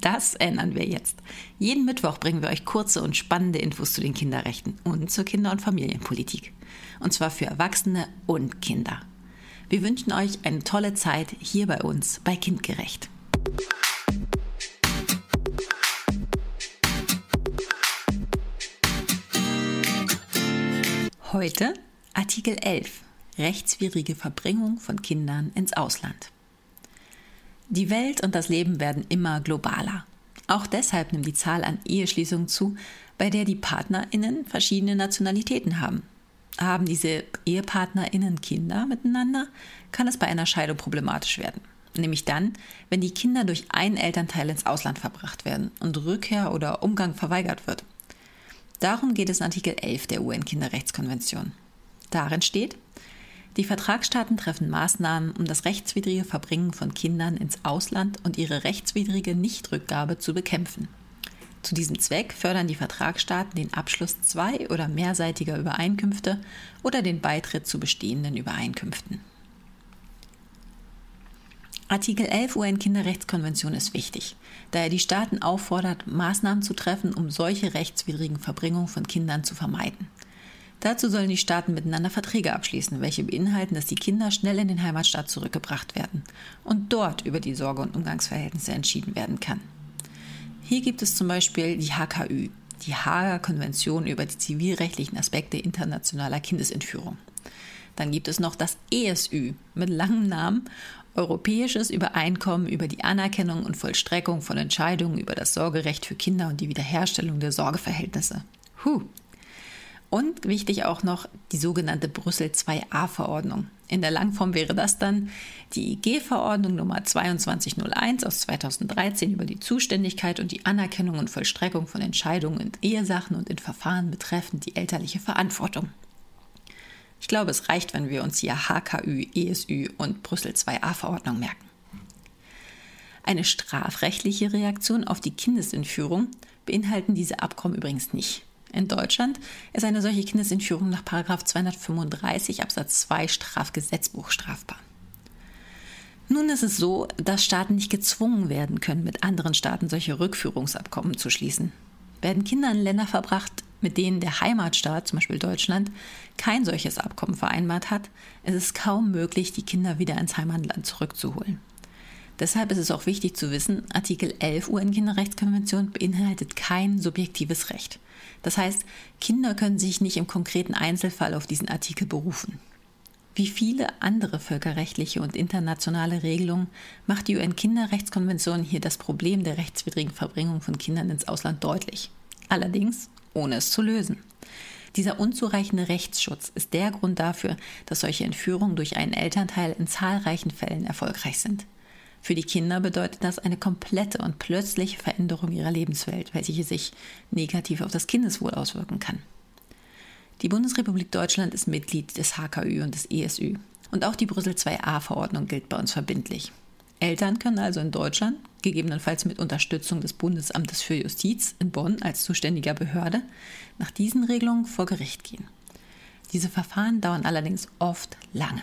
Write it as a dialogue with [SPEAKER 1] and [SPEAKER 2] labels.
[SPEAKER 1] Das ändern wir jetzt. Jeden Mittwoch bringen wir euch kurze und spannende Infos zu den Kinderrechten und zur Kinder- und Familienpolitik. Und zwar für Erwachsene und Kinder. Wir wünschen euch eine tolle Zeit hier bei uns bei Kindgerecht. Heute Artikel 11 Rechtswidrige Verbringung von Kindern ins Ausland. Die Welt und das Leben werden immer globaler. Auch deshalb nimmt die Zahl an Eheschließungen zu, bei der die PartnerInnen verschiedene Nationalitäten haben. Haben diese EhepartnerInnen Kinder miteinander, kann es bei einer Scheidung problematisch werden. Nämlich dann, wenn die Kinder durch einen Elternteil ins Ausland verbracht werden und Rückkehr oder Umgang verweigert wird. Darum geht es in Artikel 11 der UN-Kinderrechtskonvention. Darin steht, die Vertragsstaaten treffen Maßnahmen, um das rechtswidrige Verbringen von Kindern ins Ausland und ihre rechtswidrige Nichtrückgabe zu bekämpfen. Zu diesem Zweck fördern die Vertragsstaaten den Abschluss zwei- oder mehrseitiger Übereinkünfte oder den Beitritt zu bestehenden Übereinkünften. Artikel 11 UN-Kinderrechtskonvention ist wichtig, da er die Staaten auffordert, Maßnahmen zu treffen, um solche rechtswidrigen Verbringungen von Kindern zu vermeiden. Dazu sollen die Staaten miteinander Verträge abschließen, welche beinhalten, dass die Kinder schnell in den Heimatstaat zurückgebracht werden und dort über die Sorge- und Umgangsverhältnisse entschieden werden kann. Hier gibt es zum Beispiel die HKÜ, die Haager Konvention über die zivilrechtlichen Aspekte internationaler Kindesentführung. Dann gibt es noch das ESÜ mit langem Namen Europäisches Übereinkommen über die Anerkennung und Vollstreckung von Entscheidungen über das Sorgerecht für Kinder und die Wiederherstellung der Sorgeverhältnisse. Huh, und wichtig auch noch die sogenannte Brüssel 2a-Verordnung. In der Langform wäre das dann die IG-Verordnung Nummer 2201 aus 2013 über die Zuständigkeit und die Anerkennung und Vollstreckung von Entscheidungen in Ehesachen und in Verfahren betreffend die elterliche Verantwortung. Ich glaube, es reicht, wenn wir uns hier HKÜ, ESÜ und Brüssel 2a-Verordnung merken. Eine strafrechtliche Reaktion auf die Kindesentführung beinhalten diese Abkommen übrigens nicht. In Deutschland ist eine solche Kindesentführung nach 235 Absatz 2 Strafgesetzbuch strafbar. Nun ist es so, dass Staaten nicht gezwungen werden können, mit anderen Staaten solche Rückführungsabkommen zu schließen. Werden Kinder in Länder verbracht, mit denen der Heimatstaat, zum Beispiel Deutschland, kein solches Abkommen vereinbart hat, ist es kaum möglich, die Kinder wieder ins Heimatland zurückzuholen. Deshalb ist es auch wichtig zu wissen, Artikel 11 UN-Kinderrechtskonvention beinhaltet kein subjektives Recht. Das heißt, Kinder können sich nicht im konkreten Einzelfall auf diesen Artikel berufen. Wie viele andere völkerrechtliche und internationale Regelungen macht die UN-Kinderrechtskonvention hier das Problem der rechtswidrigen Verbringung von Kindern ins Ausland deutlich. Allerdings ohne es zu lösen. Dieser unzureichende Rechtsschutz ist der Grund dafür, dass solche Entführungen durch einen Elternteil in zahlreichen Fällen erfolgreich sind. Für die Kinder bedeutet das eine komplette und plötzliche Veränderung ihrer Lebenswelt, welche sich negativ auf das Kindeswohl auswirken kann. Die Bundesrepublik Deutschland ist Mitglied des HKÜ und des ESÜ. Und auch die Brüssel 2a-Verordnung gilt bei uns verbindlich. Eltern können also in Deutschland, gegebenenfalls mit Unterstützung des Bundesamtes für Justiz in Bonn als zuständiger Behörde, nach diesen Regelungen vor Gericht gehen. Diese Verfahren dauern allerdings oft lange.